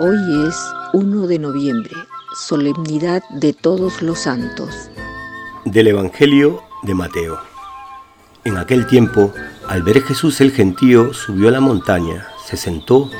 Hoy es 1 de noviembre, solemnidad de todos los santos. Del Evangelio de Mateo. En aquel tiempo, al ver Jesús el gentío, subió a la montaña, se sentó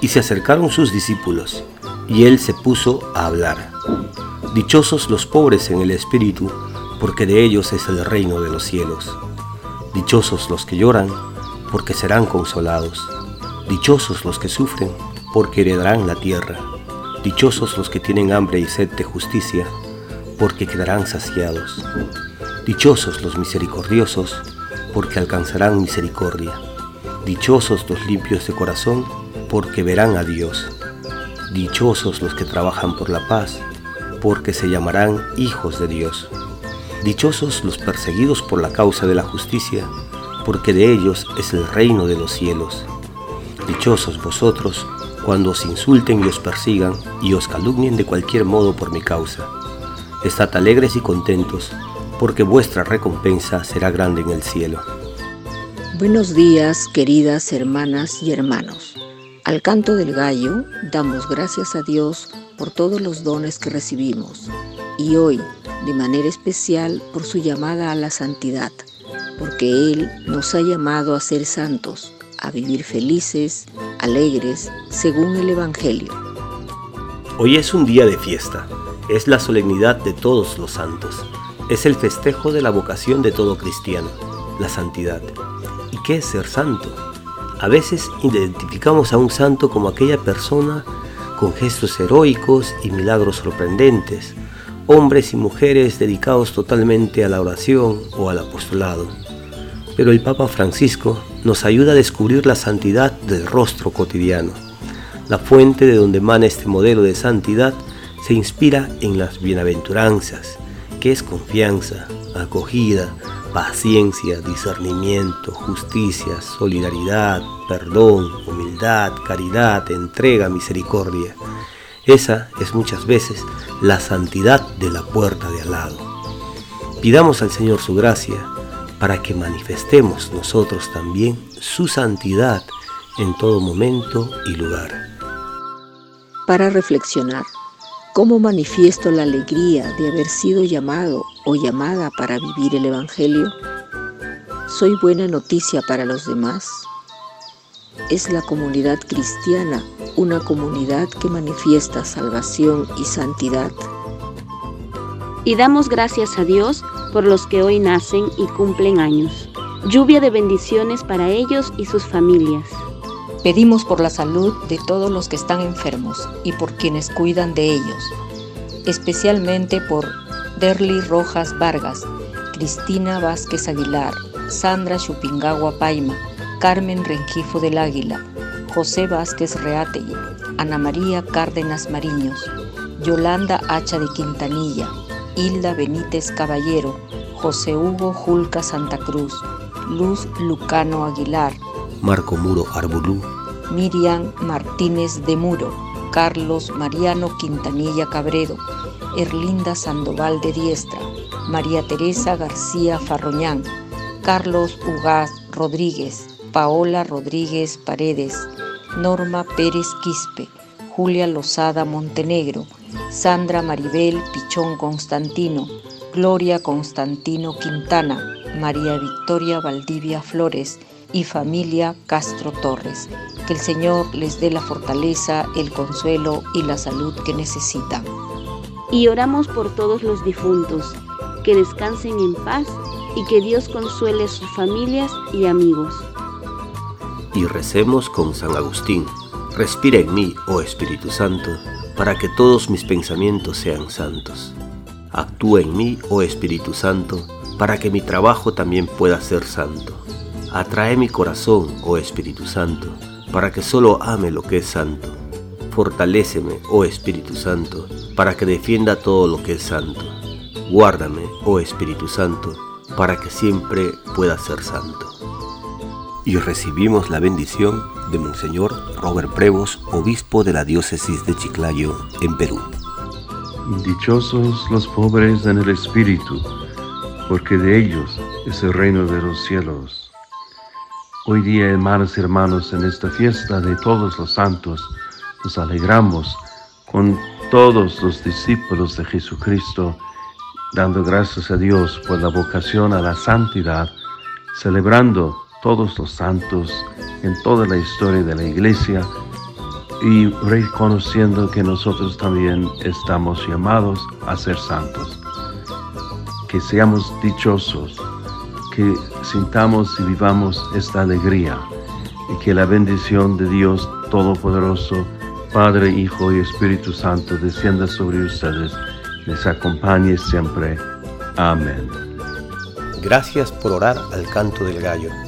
y se acercaron sus discípulos, y él se puso a hablar. Dichosos los pobres en el espíritu, porque de ellos es el reino de los cielos. Dichosos los que lloran, porque serán consolados. Dichosos los que sufren, porque heredarán la tierra. Dichosos los que tienen hambre y sed de justicia, porque quedarán saciados. Dichosos los misericordiosos, porque alcanzarán misericordia. Dichosos los limpios de corazón, porque verán a Dios. Dichosos los que trabajan por la paz, porque se llamarán hijos de Dios. Dichosos los perseguidos por la causa de la justicia, porque de ellos es el reino de los cielos. Dichosos vosotros cuando os insulten y os persigan y os calumnien de cualquier modo por mi causa. Estad alegres y contentos, porque vuestra recompensa será grande en el cielo. Buenos días, queridas hermanas y hermanos. Al canto del gallo damos gracias a Dios por todos los dones que recibimos y hoy, de manera especial, por su llamada a la santidad, porque Él nos ha llamado a ser santos, a vivir felices, alegres, según el Evangelio. Hoy es un día de fiesta, es la solemnidad de todos los santos, es el festejo de la vocación de todo cristiano, la santidad. ¿Y qué es ser santo? A veces identificamos a un santo como aquella persona con gestos heroicos y milagros sorprendentes, hombres y mujeres dedicados totalmente a la oración o al apostolado. Pero el Papa Francisco nos ayuda a descubrir la santidad del rostro cotidiano. La fuente de donde emana este modelo de santidad se inspira en las bienaventuranzas, que es confianza, acogida, paciencia, discernimiento, justicia, solidaridad, perdón, humildad, caridad, entrega, misericordia. Esa es muchas veces la santidad de la puerta de al lado. Pidamos al Señor su gracia para que manifestemos nosotros también su santidad en todo momento y lugar. Para reflexionar, ¿cómo manifiesto la alegría de haber sido llamado o llamada para vivir el Evangelio? ¿Soy buena noticia para los demás? ¿Es la comunidad cristiana una comunidad que manifiesta salvación y santidad? Y damos gracias a Dios por los que hoy nacen y cumplen años. Lluvia de bendiciones para ellos y sus familias. Pedimos por la salud de todos los que están enfermos y por quienes cuidan de ellos, especialmente por Derly Rojas Vargas, Cristina Vázquez Aguilar, Sandra Chupingagua Paima, Carmen Rengifo del Águila, José Vázquez Reategui, Ana María Cárdenas Mariños, Yolanda Hacha de Quintanilla, Hilda Benítez Caballero, José Hugo Julca Santa Cruz, Luz Lucano Aguilar, Marco Muro Arbulú, Miriam Martínez de Muro, Carlos Mariano Quintanilla Cabredo, Erlinda Sandoval de Diestra, María Teresa García Farroñán, Carlos Ugaz Rodríguez, Paola Rodríguez Paredes, Norma Pérez Quispe, Julia Lozada Montenegro, Sandra Maribel Pichón Constantino, Gloria Constantino Quintana, María Victoria Valdivia Flores y familia Castro Torres. Que el Señor les dé la fortaleza, el consuelo y la salud que necesitan. Y oramos por todos los difuntos, que descansen en paz y que Dios consuele a sus familias y amigos. Y recemos con San Agustín. Respira en mí, oh Espíritu Santo, para que todos mis pensamientos sean santos. Actúa en mí, oh Espíritu Santo, para que mi trabajo también pueda ser santo. Atrae mi corazón, oh Espíritu Santo, para que solo ame lo que es santo. Fortaléceme, oh Espíritu Santo, para que defienda todo lo que es santo. Guárdame, oh Espíritu Santo, para que siempre pueda ser santo. Y recibimos la bendición de Monseñor Robert Prevos, obispo de la diócesis de Chiclayo, en Perú. Dichosos los pobres en el espíritu, porque de ellos es el reino de los cielos. Hoy día, hermanos y hermanos, en esta fiesta de todos los santos, nos alegramos con todos los discípulos de Jesucristo, dando gracias a Dios por la vocación a la santidad, celebrando todos los santos en toda la historia de la iglesia y reconociendo que nosotros también estamos llamados a ser santos. Que seamos dichosos, que sintamos y vivamos esta alegría y que la bendición de Dios Todopoderoso, Padre, Hijo y Espíritu Santo descienda sobre ustedes, les acompañe siempre. Amén. Gracias por orar al canto del gallo.